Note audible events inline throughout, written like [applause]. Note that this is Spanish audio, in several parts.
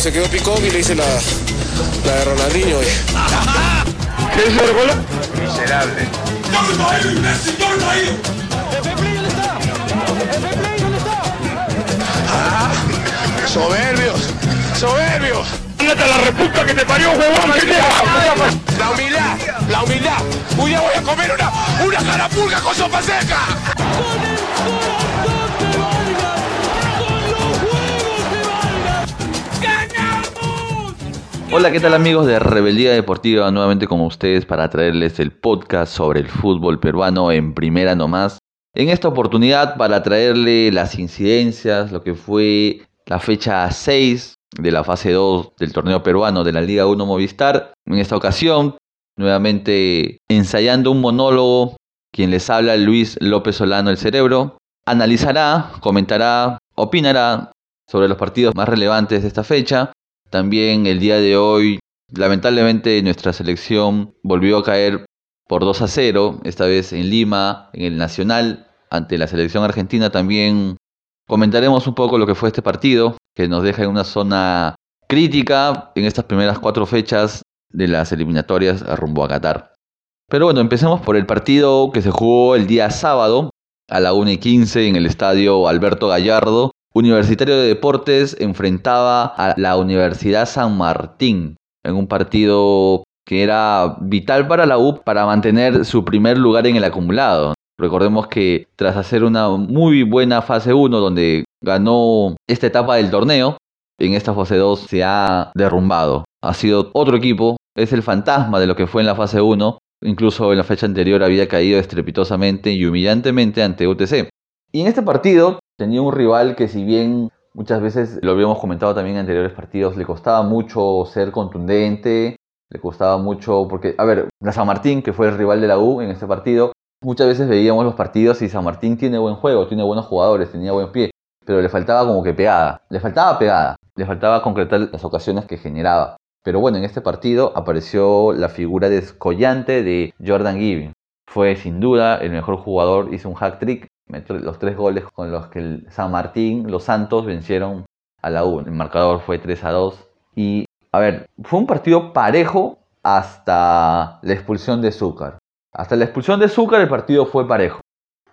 se quedó picón y le hice la, la de Ronaldinho. ¿Qué es el gol? Miserable. Soberbios, soberbios. ¡Ándate a la reputa que te parió, huevón! ¿Qué te La humildad, la humildad. Un día voy a comer una, una carapulga con sopa seca. Hola, ¿qué tal amigos de Rebeldía Deportiva? Nuevamente con ustedes para traerles el podcast sobre el fútbol peruano en primera nomás. En esta oportunidad para traerle las incidencias, lo que fue la fecha 6 de la fase 2 del torneo peruano de la Liga 1 Movistar. En esta ocasión, nuevamente ensayando un monólogo, quien les habla Luis López Solano el Cerebro, analizará, comentará, opinará sobre los partidos más relevantes de esta fecha. También el día de hoy, lamentablemente, nuestra selección volvió a caer por 2 a 0, esta vez en Lima, en el Nacional, ante la selección argentina. También comentaremos un poco lo que fue este partido, que nos deja en una zona crítica en estas primeras cuatro fechas de las eliminatorias rumbo a Qatar. Pero bueno, empecemos por el partido que se jugó el día sábado a la 1 y 15 en el estadio Alberto Gallardo. Universitario de Deportes enfrentaba a la Universidad San Martín en un partido que era vital para la U para mantener su primer lugar en el acumulado. Recordemos que tras hacer una muy buena fase 1 donde ganó esta etapa del torneo, en esta fase 2 se ha derrumbado. Ha sido otro equipo, es el fantasma de lo que fue en la fase 1. Incluso en la fecha anterior había caído estrepitosamente y humillantemente ante UTC. Y en este partido tenía un rival que si bien muchas veces lo habíamos comentado también en anteriores partidos, le costaba mucho ser contundente, le costaba mucho porque, a ver, la San Martín, que fue el rival de la U en este partido, muchas veces veíamos los partidos y San Martín tiene buen juego, tiene buenos jugadores, tenía buen pie, pero le faltaba como que pegada, le faltaba pegada, le faltaba concretar las ocasiones que generaba. Pero bueno, en este partido apareció la figura descollante de Jordan Giving. Fue sin duda el mejor jugador, hizo un hack trick, los tres goles con los que el San Martín, los Santos vencieron a la U. El marcador fue 3 a 2. Y a ver, fue un partido parejo hasta la expulsión de Zúcar. Hasta la expulsión de Zúcar el partido fue parejo.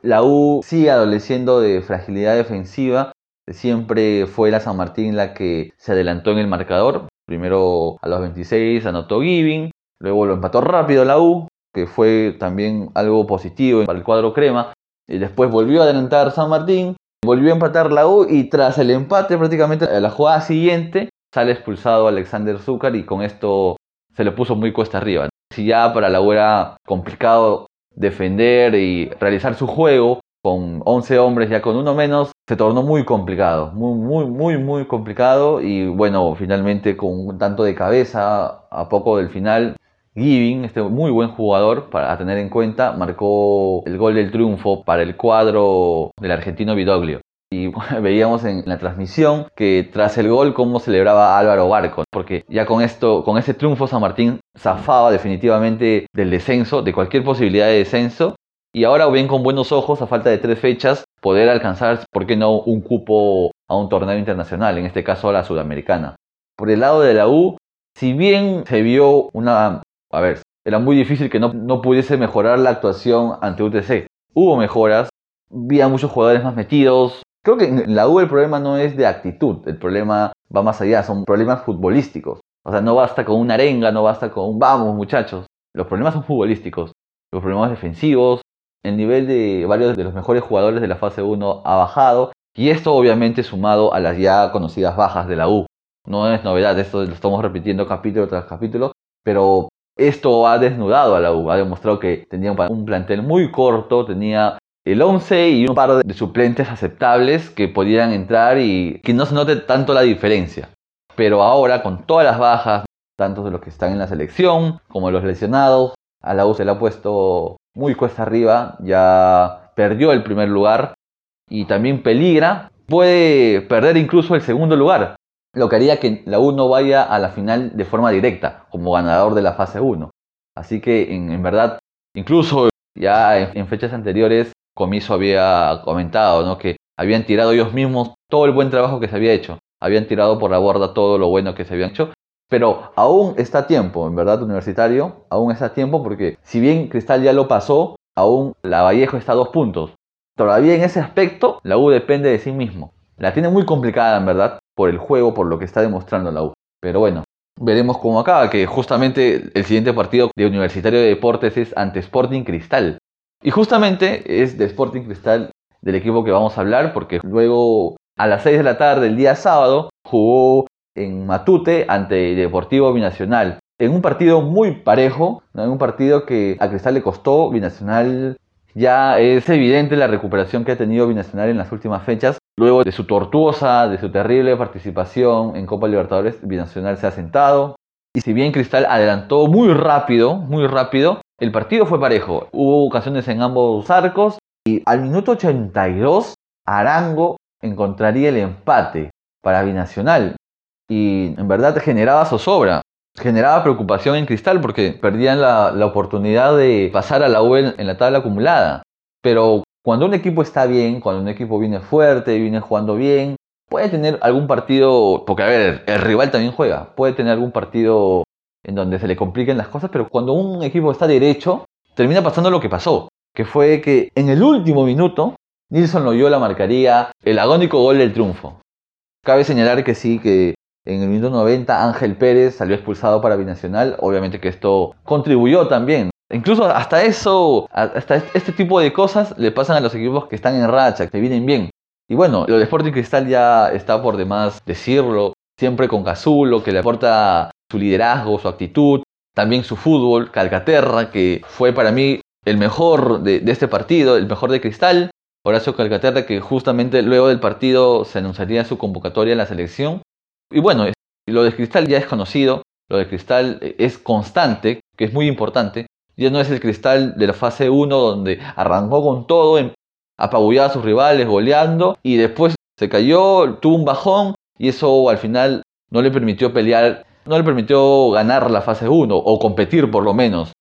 La U sigue adoleciendo de fragilidad defensiva. Siempre fue la San Martín la que se adelantó en el marcador. Primero a los 26 anotó Giving, luego lo empató rápido la U, que fue también algo positivo para el cuadro crema. Y después volvió a adelantar San Martín, volvió a empatar la U y tras el empate prácticamente a la jugada siguiente sale expulsado Alexander Zúcar y con esto se le puso muy cuesta arriba. Si ya para la U era complicado defender y realizar su juego con 11 hombres, ya con uno menos, se tornó muy complicado, muy, muy, muy, muy complicado y bueno, finalmente con un tanto de cabeza a poco del final, Giving, este muy buen jugador para tener en cuenta, marcó el gol del triunfo para el cuadro del argentino Vidoglio. Y [laughs] veíamos en la transmisión que tras el gol cómo celebraba Álvaro Barco, porque ya con esto, con ese triunfo San Martín zafaba definitivamente del descenso, de cualquier posibilidad de descenso, y ahora ven con buenos ojos, a falta de tres fechas, poder alcanzar, ¿por qué no?, un cupo a un torneo internacional, en este caso a la sudamericana. Por el lado de la U, si bien se vio una a ver, era muy difícil que no, pudiese mejorar la actuación ante UTC. Hubo mejoras, vi a muchos jugadores más metidos. Creo que en la U el problema no es de actitud, el problema va más allá, son problemas futbolísticos. O sea, no basta con una arenga, no basta con un vamos muchachos. Los problemas son futbolísticos, los problemas defensivos, el nivel de varios de los mejores jugadores de la fase 1 ha bajado y esto obviamente sumado a las ya conocidas bajas de la U. No es novedad, esto lo estamos repitiendo capítulo tras capítulo, pero esto ha desnudado a la U, ha demostrado que tenía un plantel muy corto, tenía el 11 y un par de suplentes aceptables que podían entrar y que no se note tanto la diferencia. Pero ahora, con todas las bajas, tanto de los que están en la selección como de los lesionados, a la U se le ha puesto muy cuesta arriba, ya perdió el primer lugar y también peligra, puede perder incluso el segundo lugar lo que haría que la U no vaya a la final de forma directa, como ganador de la fase 1. Así que en, verdad, incluso ya en, fechas anteriores, Comiso había comentado ¿no? que habían tirado ellos mismos todo el buen trabajo que se había hecho. habían tirado por la borda todo lo bueno que se habían hecho. Pero aún está tiempo, en verdad, universitario, aún está tiempo porque si bien Cristal ya lo pasó, aún la Vallejo está a dos puntos. Todavía en ese aspecto, la U depende de sí mismo. La tiene muy complicada, en verdad, por el juego, por lo que está demostrando la U. Pero bueno, veremos cómo acaba, que justamente el siguiente partido de Universitario de Deportes es ante Sporting Cristal. Y justamente es de Sporting Cristal del equipo que vamos a hablar, porque luego a las 6 de la tarde, el día sábado, jugó en Matute ante Deportivo Binacional. En un partido muy parejo, en un partido que a Cristal le costó, Binacional ya es evidente la recuperación que ha tenido Binacional en las últimas fechas. Luego de su tortuosa, de su terrible participación en Copa Libertadores, Binacional se ha sentado. Y si bien Cristal adelantó muy rápido, muy rápido, el partido fue parejo. Hubo ocasiones en ambos arcos y al minuto 82 Arango encontraría el empate para Binacional. Y en verdad generaba zozobra, generaba preocupación en Cristal porque perdían la, oportunidad de pasar a la U en la tabla acumulada. Pero cuando un equipo está bien, cuando un equipo viene fuerte, viene jugando bien, puede tener algún partido, porque a ver, el rival también juega, puede tener algún partido en donde se le compliquen las cosas, pero cuando un equipo está derecho, termina pasando lo que pasó, que fue que en el último minuto, Nilson Loyola marcaría el agónico gol del triunfo. Cabe señalar que sí, que en el minuto 90 Ángel Pérez salió expulsado para Binacional, obviamente que esto contribuyó también Incluso hasta eso, hasta este tipo de cosas le pasan a los equipos que están en racha, que vienen bien. Y bueno, lo de Sporting Cristal ya está por demás decirlo, siempre con Cazulo, que le aporta su liderazgo, su actitud, también su fútbol, Calcaterra, que fue para mí el mejor de, este partido, el mejor de Cristal. Horacio Calcaterra, que justamente luego del partido se anunciaría su convocatoria en la selección. Y bueno, lo de Cristal ya es conocido, lo de Cristal es constante, que es muy importante. Ya no es el cristal de la fase 1 donde arrancó con todo, apabullaba a sus rivales, goleando y después se cayó, tuvo un bajón y eso al final no le permitió pelear, no le permitió ganar la fase 1 o competir por lo menos.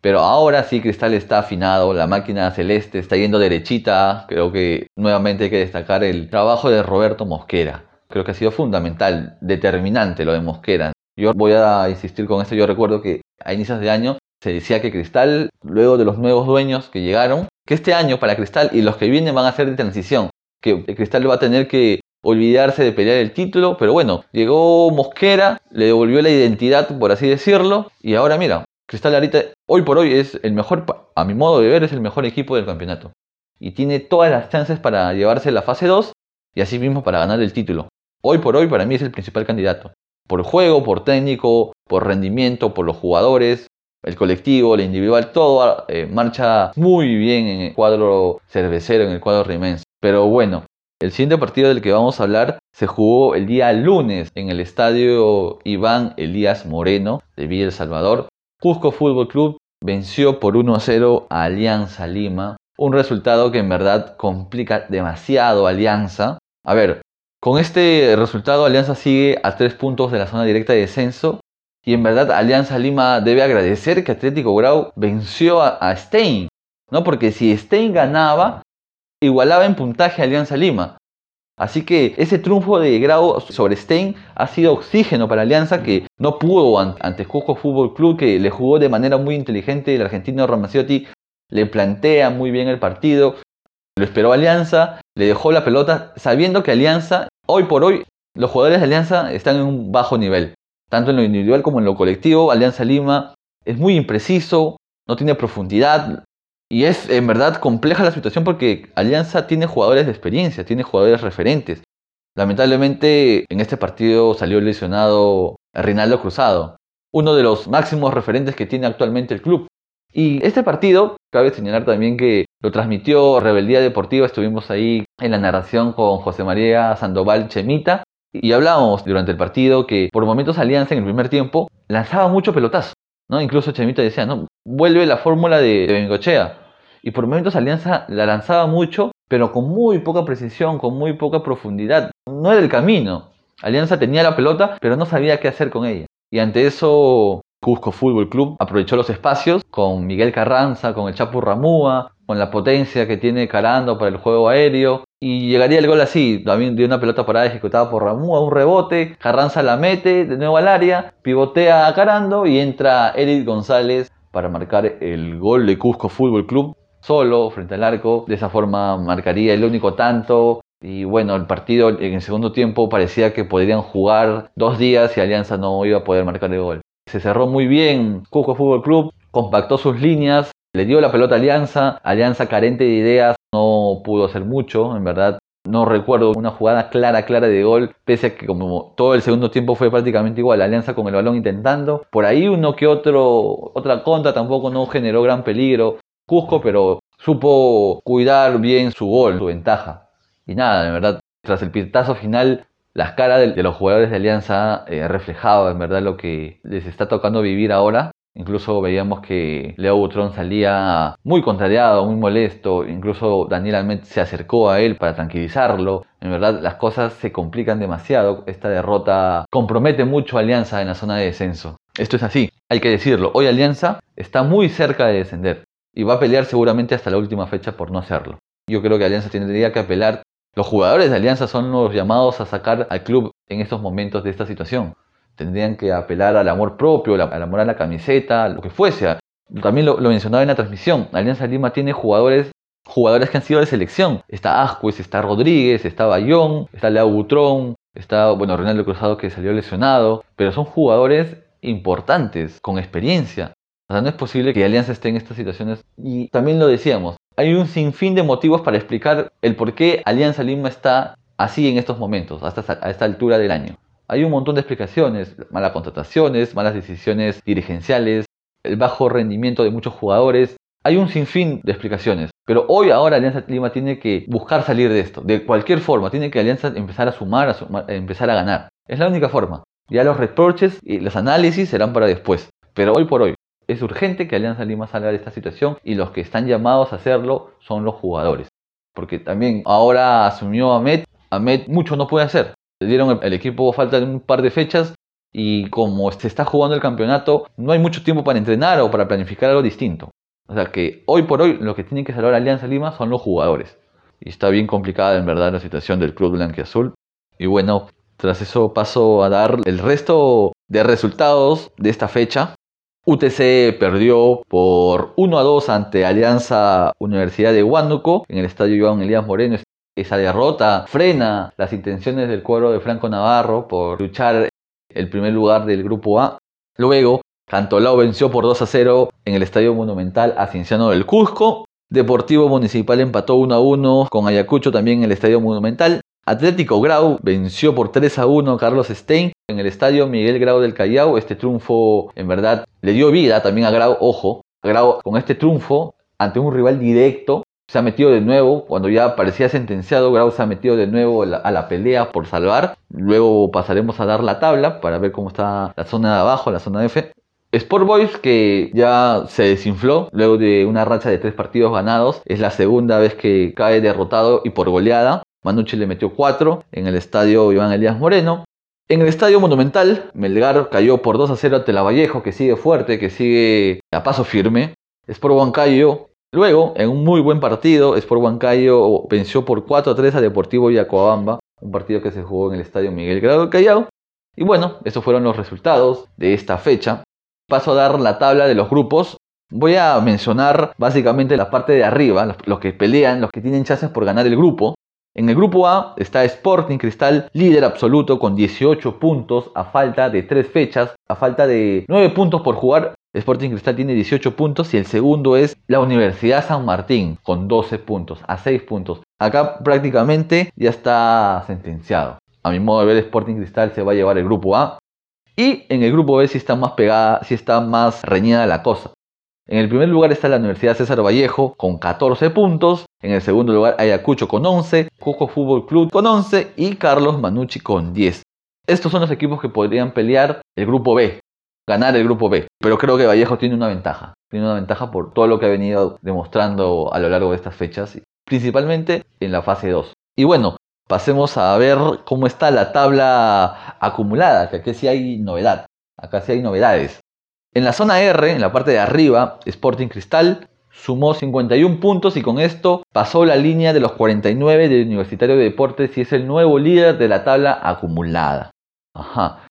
Pero ahora sí Cristal está afinado, la máquina celeste está yendo derechita. Creo que nuevamente hay que destacar el trabajo de Roberto Mosquera. Creo que ha sido fundamental, determinante lo de Mosquera. Yo voy a insistir con esto. Yo recuerdo que a inicios de año se decía que Cristal, luego de los nuevos dueños que llegaron, que este año para Cristal y los que vienen van a ser de transición, que Cristal va a tener que olvidarse de pelear el título, pero bueno, llegó Mosquera, le devolvió la identidad, por así decirlo, y ahora mira, Cristal ahorita, hoy por hoy es el mejor, a mi modo de ver, es el mejor equipo del campeonato. Y tiene todas las chances para llevarse la fase 2 y así mismo para ganar el título. Hoy por hoy para mí es el principal candidato. Por juego, por técnico, por rendimiento, por los jugadores, el colectivo, el individual, todo eh, marcha muy bien en el cuadro cervecero, en el cuadro rimense. Pero bueno, el siguiente partido del que vamos a hablar se jugó el día lunes en el estadio Iván Elías Moreno de Villa El Salvador. Cusco Fútbol Club venció por 1 a 0 a Alianza Lima. Un resultado que en verdad complica demasiado Alianza. A ver, con este resultado Alianza sigue a 3 puntos de la zona directa de descenso y en verdad Alianza Lima debe agradecer que Atlético Grau venció a, Stein, ¿no? Porque si Stein ganaba, igualaba en puntaje a Alianza Lima. Así que ese triunfo de Grau sobre Stein ha sido oxígeno para Alianza que no pudo ante Cusco Fútbol Club que le jugó de manera muy inteligente el argentino Ramaciotti le plantea muy bien el partido, lo esperó Alianza, le dejó la pelota sabiendo que Alianza hoy por hoy los jugadores de Alianza están en un bajo nivel tanto en lo individual como en lo colectivo. Alianza Lima es muy impreciso, no tiene profundidad y es en verdad compleja la situación porque Alianza tiene jugadores de experiencia, tiene jugadores referentes. Lamentablemente en este partido salió lesionado Reinaldo Cruzado, uno de los máximos referentes que tiene actualmente el club. Y este partido, cabe señalar también que lo transmitió Rebeldía Deportiva, estuvimos ahí en la narración con José María Sandoval Chemita, y hablábamos durante el partido que por momentos Alianza en el primer tiempo lanzaba mucho pelotazo. ¿no? Incluso Chemita decía, no, vuelve la fórmula de, Bengochea. Y por momentos Alianza la lanzaba mucho, pero con muy poca precisión, con muy poca profundidad. No era el camino. Alianza tenía la pelota, pero no sabía qué hacer con ella. Y ante eso, Cusco Fútbol Club aprovechó los espacios con Miguel Carranza, con el Chapu Ramúa, con la potencia que tiene Carando para el juego aéreo. Y llegaría el gol así, también de una pelota parada ejecutada por Ramú a un rebote, Carranza la mete de nuevo al área, pivotea a Carando y entra Eric González para marcar el gol de Cusco Fútbol Club solo frente al arco. De esa forma marcaría el único tanto. Y bueno, el partido en el segundo tiempo parecía que podrían jugar dos días y Alianza no iba a poder marcar el gol. Se cerró muy bien Cusco Fútbol Club, compactó sus líneas, le dio la pelota a Alianza. Alianza carente de ideas no pudo hacer mucho, en verdad. No recuerdo una jugada clara, clara de gol, pese a que como todo el segundo tiempo fue prácticamente igual, Alianza con el balón intentando. Por ahí uno que otro, otra contra tampoco no generó gran peligro. Cusco, pero supo cuidar bien su gol, su ventaja. Y nada, en verdad, tras el pitazo final, las caras de, los jugadores de Alianza eh, reflejaba en verdad lo que les está tocando vivir ahora. Incluso veíamos que Leo Butrón salía muy contrariado, muy molesto. Incluso Daniel Almet se acercó a él para tranquilizarlo. En verdad, las cosas se complican demasiado. Esta derrota compromete mucho a Alianza en la zona de descenso. Esto es así, hay que decirlo. Hoy Alianza está muy cerca de descender y va a pelear seguramente hasta la última fecha por no hacerlo. Yo creo que Alianza tendría que apelar. Los jugadores de Alianza son los llamados a sacar al club en estos momentos de esta situación tendrían que apelar al amor propio, al amor a la camiseta, lo que fuese. También lo, mencionaba en la transmisión, Alianza Lima tiene jugadores jugadores que han sido de selección. Está Ascuez, está Rodríguez, está Bayón, está Leo Butrón, está, bueno, Ronaldo Cruzado que salió lesionado, pero son jugadores importantes, con experiencia. O sea, no es posible que Alianza esté en estas situaciones. Y también lo decíamos, hay un sinfín de motivos para explicar el por qué Alianza Lima está así en estos momentos, hasta a esta altura del año. Hay un montón de explicaciones, malas contrataciones, malas decisiones dirigenciales, el bajo rendimiento de muchos jugadores. Hay un sinfín de explicaciones. Pero hoy ahora Alianza Lima tiene que buscar salir de esto. De cualquier forma, tiene que Alianza empezar a sumar, a, empezar a ganar. Es la única forma. Ya los reproches y los análisis serán para después. Pero hoy por hoy es urgente que Alianza Lima salga de esta situación y los que están llamados a hacerlo son los jugadores. Porque también ahora asumió Ahmed. Ahmed mucho no puede hacer dieron el equipo falta un par de fechas y como se está jugando el campeonato, no hay mucho tiempo para entrenar o para planificar algo distinto. O sea que hoy por hoy lo que tiene que salvar Alianza Lima son los jugadores. Y está bien complicada en verdad la situación del club blanquiazul. Y bueno, tras eso paso a dar el resto de resultados de esta fecha. UTC perdió por 1 a 2 ante Alianza Universidad de Huánuco en el estadio Joan Elías Moreno. Esa derrota frena las intenciones del cuadro de Franco Navarro por luchar el primer lugar del grupo A. Luego, Cantolao venció por 2 a 0 en el Estadio Monumental a Cienciano del Cusco. Deportivo Municipal empató 1 a 1 con Ayacucho también en el Estadio Monumental. Atlético Grau venció por 3 a 1 a Carlos Stein en el Estadio Miguel Grau del Callao. Este triunfo en verdad le dio vida también a Grau. Ojo, Grau con este triunfo ante un rival directo se ha metido de nuevo, cuando ya parecía sentenciado, Grau se ha metido de nuevo a la pelea por salvar. Luego pasaremos a dar la tabla para ver cómo está la zona de abajo, la zona F. Sport Boys que ya se desinfló luego de una racha de tres partidos ganados. Es la segunda vez que cae derrotado y por goleada. Manucci le metió cuatro en el estadio Iván Elías Moreno. En el estadio Monumental, Melgar cayó por 2 a 0 ante Lavallejo, que sigue fuerte, que sigue a paso firme. Sport Huancayo Luego, en un muy buen partido, Sport Huancayo venció por 4 a 3 a Deportivo Yacoabamba, un partido que se jugó en el Estadio Miguel Grado Callao. Y bueno, esos fueron los resultados de esta fecha. Paso a dar la tabla de los grupos. Voy a mencionar básicamente la parte de arriba, los, que pelean, los que tienen chances por ganar el grupo. En el grupo A está Sporting Cristal, líder absoluto con 18 puntos a falta de 3 fechas, a falta de 9 puntos por jugar Sporting Cristal tiene 18 puntos y el segundo es la Universidad San Martín con 12 puntos, a 6 puntos. Acá prácticamente ya está sentenciado. A mi modo de ver, Sporting Cristal se va a llevar el grupo A. Y en el grupo B sí está más pegada, sí está más reñida la cosa. En el primer lugar está la Universidad César Vallejo con 14 puntos. En el segundo lugar Ayacucho con 11, Coco Fútbol Club con 11 y Carlos Manucci con 10. Estos son los equipos que podrían pelear el grupo B ganar el grupo B. Pero creo que Vallejo tiene una ventaja. Tiene una ventaja por todo lo que ha venido demostrando a lo largo de estas fechas, principalmente en la fase 2. Y bueno, pasemos a ver cómo está la tabla acumulada, que aquí sí hay novedad. Acá sí hay novedades. En la zona R, en la parte de arriba, Sporting Cristal, sumó 51 puntos y con esto pasó la línea de los 49 del Universitario de Deportes y es el nuevo líder de la tabla acumulada. Ajá.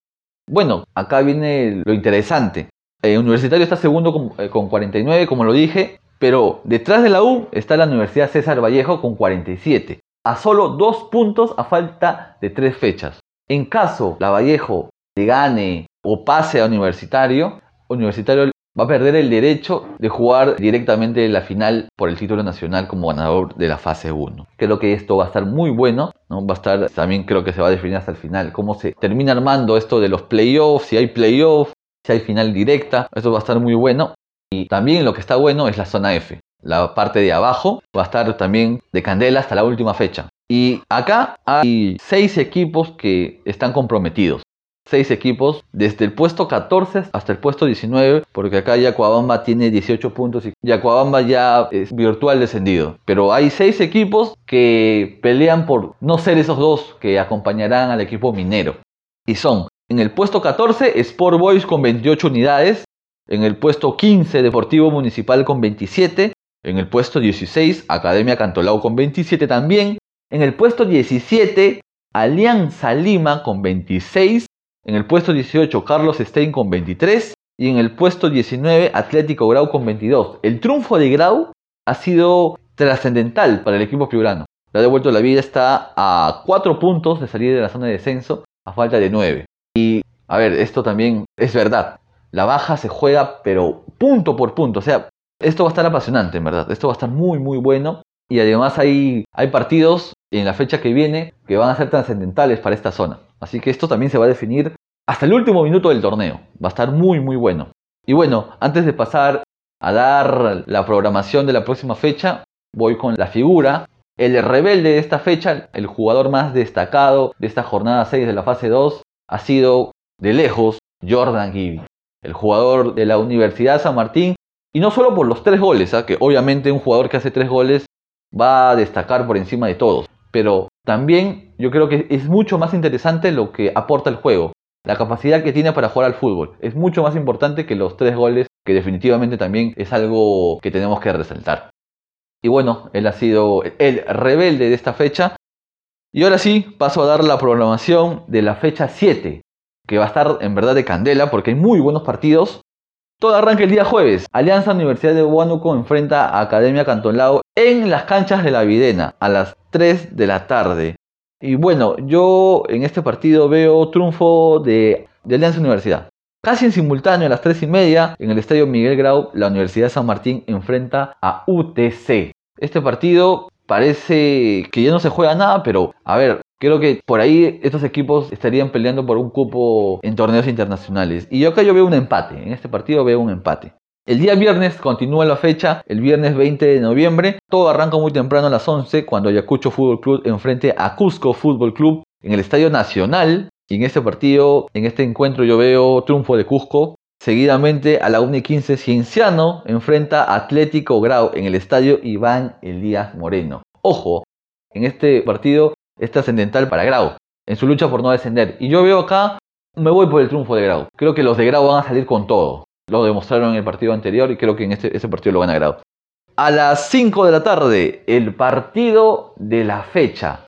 Bueno, acá viene lo interesante. El Universitario está segundo con, eh, con 49, como lo dije, pero detrás de la U está la Universidad César Vallejo con 47, a solo dos puntos a falta de tres fechas. En caso la Vallejo le gane o pase a Universitario, Universitario va a perder el derecho de jugar directamente la final por el título nacional como ganador de la fase 1. Creo que esto va a estar muy bueno, ¿no? Va a estar, también creo que se va a definir hasta el final, cómo se termina armando esto de los playoffs, si hay playoffs, si hay final directa, esto va a estar muy bueno. Y también lo que está bueno es la zona F. La parte de abajo va a estar también de candela hasta la última fecha. Y acá hay seis equipos que están comprometidos seis equipos, desde el puesto 14 hasta el puesto 19, porque acá Yacuabamba tiene 18 puntos y Yacuabamba ya es virtual descendido. Pero hay seis equipos que pelean por no ser esos dos que acompañarán al equipo minero. Y son, en el puesto 14, Sport Boys con 28 unidades, en el puesto 15, Deportivo Municipal con 27, en el puesto 16, Academia Cantolao con 27 también, en el puesto 17, Alianza Lima con 26, en el puesto 18, Carlos Stein con 23. Y en el puesto 19, Atlético Grau con 22. El triunfo de Grau ha sido trascendental para el equipo piurano. Le ha devuelto la vida, está a 4 puntos de salir de la zona de descenso a falta de 9. Y, a ver, esto también es verdad. La baja se juega, pero punto por punto. O sea, esto va a estar apasionante, en verdad. Esto va a estar muy, muy bueno. Y además hay, hay partidos en la fecha que viene que van a ser trascendentales para esta zona. Así que esto también se va a definir hasta el último minuto del torneo. Va a estar muy muy bueno. Y bueno, antes de pasar a dar la programación de la próxima fecha, voy con la figura. El rebelde de esta fecha, el jugador más destacado de esta jornada 6 de la fase 2, ha sido de lejos Jordan Gibby, el jugador de la Universidad San Martín. Y no solo por los tres goles, ¿ah? que obviamente un jugador que hace tres goles va a destacar por encima de todos pero también yo creo que es mucho más interesante lo que aporta el juego. La capacidad que tiene para jugar al fútbol es mucho más importante que los tres goles, que definitivamente también es algo que tenemos que resaltar. Y bueno, él ha sido el rebelde de esta fecha. Y ahora sí, paso a dar la programación de la fecha 7, que va a estar en verdad de candela porque hay muy buenos partidos. Todo arranca el día jueves. Alianza Universidad de Huánuco enfrenta a Academia Cantolao en las canchas de la Videna a las 3 de la tarde. Y bueno, yo en este partido veo triunfo de, Alianza Universidad. Casi en simultáneo a las 3 y media, en el estadio Miguel Grau, la Universidad de San Martín enfrenta a UTC. Este partido parece que ya no se juega nada, pero a ver, Creo que por ahí estos equipos estarían peleando por un cupo en torneos internacionales. Y yo acá yo veo un empate. En este partido veo un empate. El día viernes continúa la fecha, el viernes 20 de noviembre. Todo arranca muy temprano a las 11 cuando Ayacucho Fútbol Club enfrente a Cusco Fútbol Club en el Estadio Nacional. Y en este partido, en este encuentro yo veo triunfo de Cusco. Seguidamente a la 1 y 15 Cienciano enfrenta a Atlético Grau en el Estadio Iván Elías Moreno. Ojo, en este partido es trascendental para Grau en su lucha por no descender. Y yo veo acá, me voy por el triunfo de Grau. Creo que los de Grau van a salir con todo. Lo demostraron en el partido anterior y creo que en este, ese partido lo gana Grau. A las 5 de la tarde, el partido de la fecha.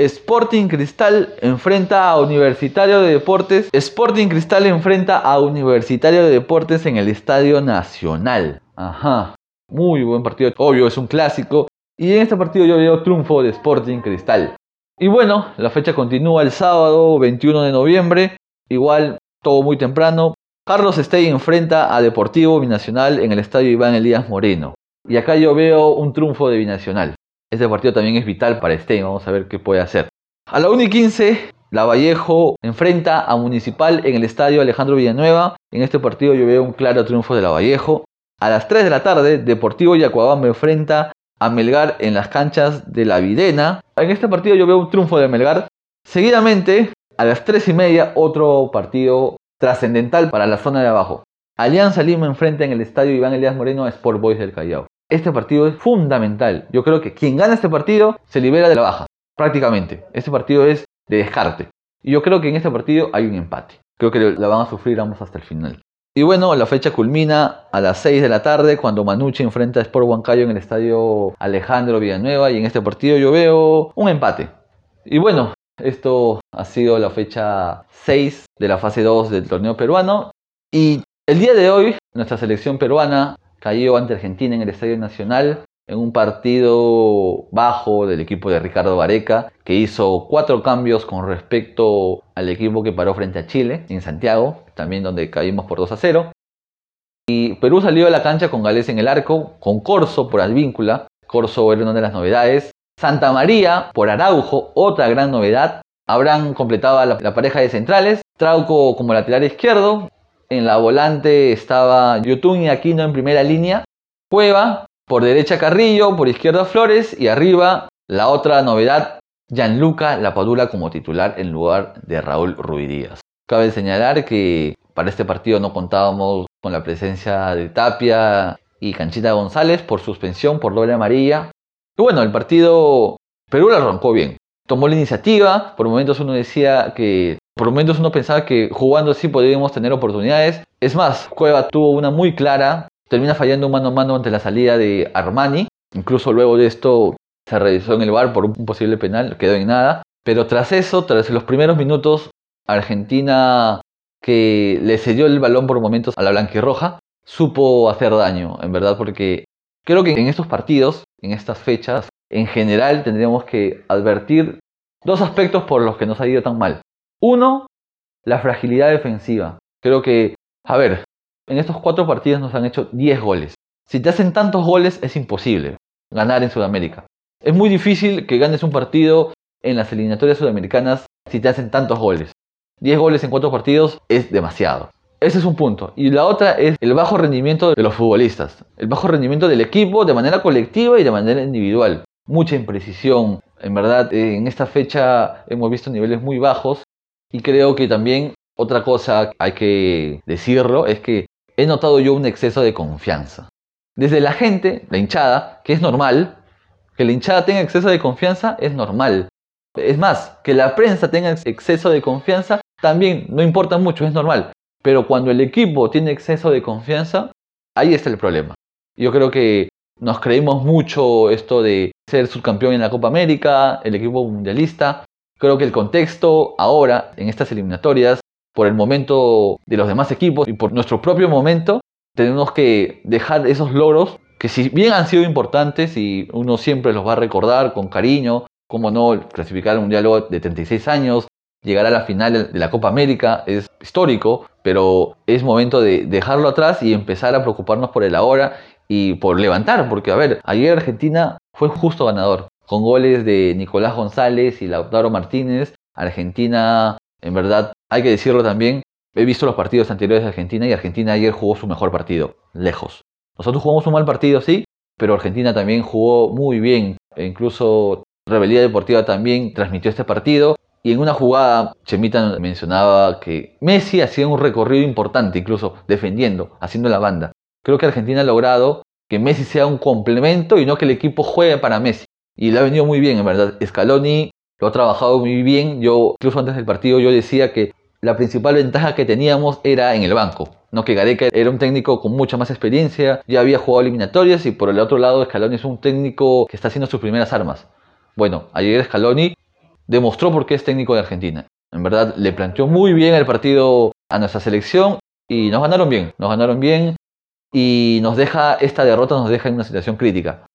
Sporting Cristal enfrenta a Universitario de Deportes. Sporting Cristal enfrenta a Universitario de Deportes en el Estadio Nacional. Ajá. Muy buen partido. Obvio, es un clásico. Y en este partido yo veo triunfo de Sporting Cristal. Y bueno, la fecha continúa el sábado 21 de noviembre. Igual, todo muy temprano. Carlos Stey enfrenta a Deportivo Binacional en el estadio Iván Elías Moreno. Y acá yo veo un triunfo de Binacional. Este partido también es vital para Stey. Vamos a ver qué puede hacer. A la 1 y 15, la Vallejo enfrenta a Municipal en el estadio Alejandro Villanueva. En este partido yo veo un claro triunfo de la Vallejo. A las 3 de la tarde, Deportivo Yacuabamba enfrenta a Melgar en las canchas de la Videna. En este partido yo veo un triunfo de Melgar. Seguidamente, a las 3 y media, otro partido trascendental para la zona de abajo. Alianza Lima enfrenta en el estadio Iván Elías Moreno a Sport Boys del Callao. Este partido es fundamental. Yo creo que quien gana este partido se libera de la baja. Prácticamente. Este partido es de descarte. Y yo creo que en este partido hay un empate. Creo que la van a sufrir ambos hasta el final. Y bueno, la fecha culmina a las 6 de la tarde cuando Manucci enfrenta a Sport Huancayo en el estadio Alejandro Villanueva y en este partido yo veo un empate. Y bueno, esto ha sido la fecha 6 de la fase 2 del torneo peruano y el día de hoy nuestra selección peruana cayó ante Argentina en el Estadio Nacional en un partido bajo del equipo de Ricardo Vareca, que hizo cuatro cambios con respecto al equipo que paró frente a Chile en Santiago, también donde caímos por 2 a 0. Y Perú salió a la cancha con Gales en el arco, con Corso por Alvíncula, Corso era una de las novedades, Santa María por Araujo, otra gran novedad, Abraham completaba la, la pareja de centrales, Trauco como lateral izquierdo, en la volante estaba Yotun y Aquino en primera línea, Cueva por derecha Carrillo, por izquierda Flores y arriba la otra novedad, Gianluca Lapadula como titular en lugar de Raúl Ruidíaz. Cabe señalar que para este partido no contábamos con la presencia de Tapia y Canchita González por suspensión por doble amarilla. Y bueno, el partido Perú lo arrancó bien. Tomó la iniciativa, por momentos uno decía que por momentos uno pensaba que jugando así podríamos tener oportunidades. Es más, Cueva tuvo una muy clara termina fallando mano a mano ante la salida de Armani. Incluso luego de esto se revisó en el bar por un posible penal, quedó en nada. Pero tras eso, tras los primeros minutos, Argentina que le cedió el balón por momentos a la blanquirroja, supo hacer daño, en verdad, porque creo que en estos partidos, en estas fechas, en general tendríamos que advertir dos aspectos por los que nos ha ido tan mal. Uno, la fragilidad defensiva. Creo que, a ver, en estos cuatro partidos nos han hecho 10 goles. Si te hacen tantos goles es imposible ganar en Sudamérica. Es muy difícil que ganes un partido en las eliminatorias sudamericanas si te hacen tantos goles. 10 goles en cuatro partidos es demasiado. Ese es un punto. Y la otra es el bajo rendimiento de los futbolistas. El bajo rendimiento del equipo de manera colectiva y de manera individual. Mucha imprecisión. En verdad, en esta fecha hemos visto niveles muy bajos. Y creo que también otra cosa hay que decirlo es que he notado yo un exceso de confianza. Desde la gente, la hinchada, que es normal, que la hinchada tenga exceso de confianza es normal. Es más, que la prensa tenga exceso de confianza también no importa mucho, es normal. Pero cuando el equipo tiene exceso de confianza, ahí está el problema. Yo creo que nos creímos mucho esto de ser subcampeón en la Copa América, el equipo mundialista. Creo que el contexto ahora, en estas eliminatorias, por el momento de los demás equipos y por nuestro propio momento, tenemos que dejar esos logros que si bien han sido importantes y uno siempre los va a recordar con cariño, como no, clasificar al Mundial de 36 años, llegar a la final de la Copa América es histórico, pero es momento de dejarlo atrás y empezar a preocuparnos por el ahora y por levantar, porque a ver, ayer Argentina fue justo ganador, con goles de Nicolás González y Lautaro Martínez, Argentina en verdad hay que decirlo también, he visto los partidos anteriores de Argentina y Argentina ayer jugó su mejor partido, lejos. Nosotros jugamos un mal partido, sí, pero Argentina también jugó muy bien. E incluso Rebelía Deportiva también transmitió este partido. Y en una jugada, Chemita mencionaba que Messi hacía un recorrido importante, incluso defendiendo, haciendo la banda. Creo que Argentina ha logrado que Messi sea un complemento y no que el equipo juegue para Messi. Y le ha venido muy bien, en verdad. Scaloni lo ha trabajado muy bien. Yo, incluso antes del partido, yo decía que la principal ventaja que teníamos era en el banco. No que Gareca era un técnico con mucha más experiencia, ya había jugado eliminatorias y por el otro lado Scaloni es un técnico que está haciendo sus primeras armas. Bueno, ayer Scaloni demostró por qué es técnico de Argentina. En verdad le planteó muy bien el partido a nuestra selección y nos ganaron bien, nos ganaron bien y nos deja esta derrota nos deja en una situación crítica.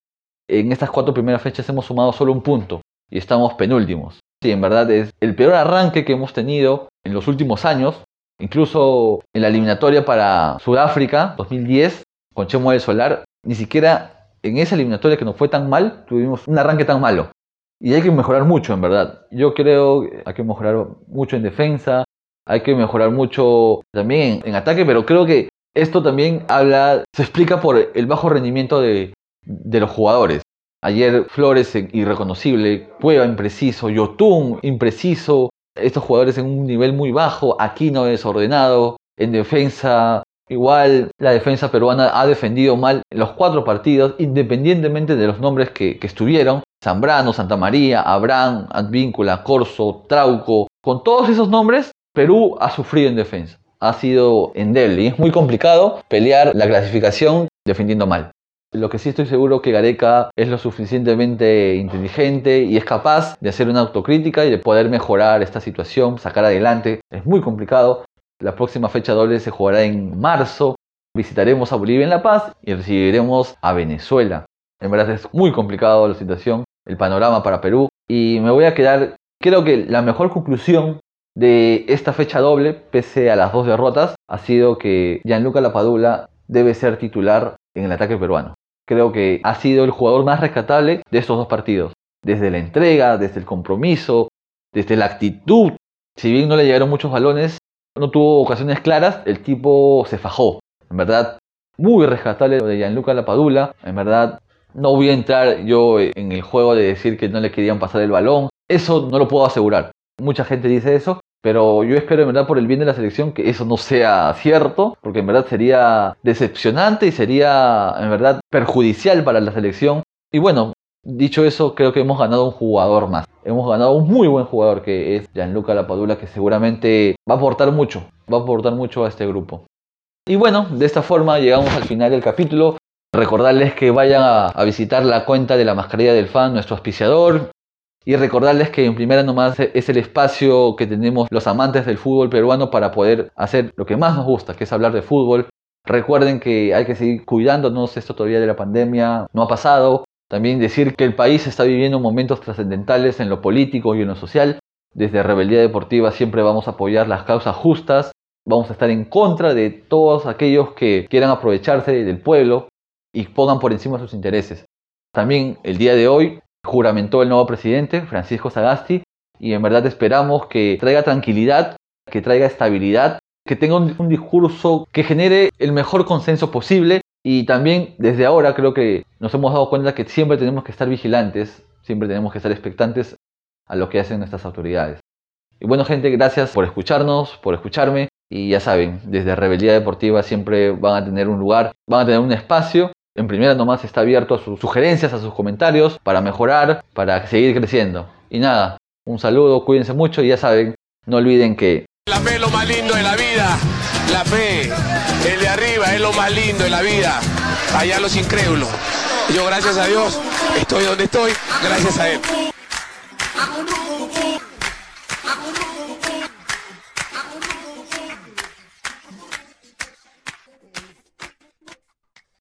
En estas cuatro primeras fechas hemos sumado solo un punto y estamos penúltimos. Sí, en verdad es el peor arranque que hemos tenido en los últimos años, incluso en la eliminatoria para Sudáfrica 2010 con Chemo del Solar, ni siquiera en esa eliminatoria que nos fue tan mal tuvimos un arranque tan malo. Y hay que mejorar mucho, en verdad. Yo creo que hay que mejorar mucho en defensa, hay que mejorar mucho también en, ataque, pero creo que esto también habla, se explica por el bajo rendimiento de, los jugadores. Ayer Flores irreconocible, Cueva impreciso, Yotun impreciso, estos jugadores en un nivel muy bajo, Aquino desordenado, en defensa igual la defensa peruana ha defendido mal los cuatro partidos, independientemente de los nombres que, estuvieron, Zambrano, Santa María, Abraham, Advíncula, Corso, Trauco, con todos esos nombres, Perú ha sufrido en defensa, ha sido endeble y es muy complicado pelear la clasificación defendiendo mal. Lo que sí estoy seguro que Gareca es lo suficientemente inteligente y es capaz de hacer una autocrítica y de poder mejorar esta situación, sacar adelante. Es muy complicado. La próxima fecha doble se jugará en marzo. Visitaremos a Bolivia en La Paz y recibiremos a Venezuela. En verdad es muy complicado la situación, el panorama para Perú. Y me voy a quedar, creo que la mejor conclusión de esta fecha doble, pese a las dos derrotas, ha sido que Gianluca Lapadula debe ser titular en el ataque peruano creo que ha sido el jugador más rescatable de estos dos partidos. Desde la entrega, desde el compromiso, desde la actitud. Si bien no le llegaron muchos balones, no tuvo ocasiones claras, el tipo se fajó. En verdad, muy rescatable de Gianluca Lapadula. En verdad, no voy a entrar yo en el juego de decir que no le querían pasar el balón. Eso no lo puedo asegurar. Mucha gente dice eso, pero yo espero en verdad por el bien de la selección que eso no sea cierto, porque en verdad sería decepcionante y sería en verdad perjudicial para la selección. Y bueno, dicho eso, creo que hemos ganado un jugador más. Hemos ganado un muy buen jugador que es Gianluca Lapadula, que seguramente va a aportar mucho, va a aportar mucho a este grupo. Y bueno, de esta forma llegamos al final del capítulo. Recordarles que vayan a, visitar la cuenta de la mascarilla del fan, nuestro auspiciador. Y recordarles que en primera nomás es el espacio que tenemos los amantes del fútbol peruano para poder hacer lo que más nos gusta, que es hablar de fútbol. Recuerden que hay que seguir cuidándonos, esto todavía de la pandemia no ha pasado. También decir que el país está viviendo momentos trascendentales en lo político y en lo social. Desde Rebeldía Deportiva siempre vamos a apoyar las causas justas, vamos a estar en contra de todos aquellos que quieran aprovecharse del pueblo y pongan por encima sus intereses. También el día de hoy juramentó el nuevo presidente, Francisco Sagasti, y en verdad esperamos que traiga tranquilidad, que traiga estabilidad, que tenga un, discurso que genere el mejor consenso posible. Y también desde ahora creo que nos hemos dado cuenta que siempre tenemos que estar vigilantes, siempre tenemos que estar expectantes a lo que hacen nuestras autoridades. Y bueno gente, gracias por escucharnos, por escucharme. Y ya saben, desde Rebeldía Deportiva siempre van a tener un lugar, van a tener un espacio en primera nomás está abierto a sus sugerencias, a sus comentarios, para mejorar, para seguir creciendo. Y nada, un saludo, cuídense mucho y ya saben, no olviden que... La fe es lo más lindo de la vida. La fe, el de arriba es lo más lindo de la vida. Allá los incrédulos. Yo gracias a Dios estoy donde estoy, gracias a Él.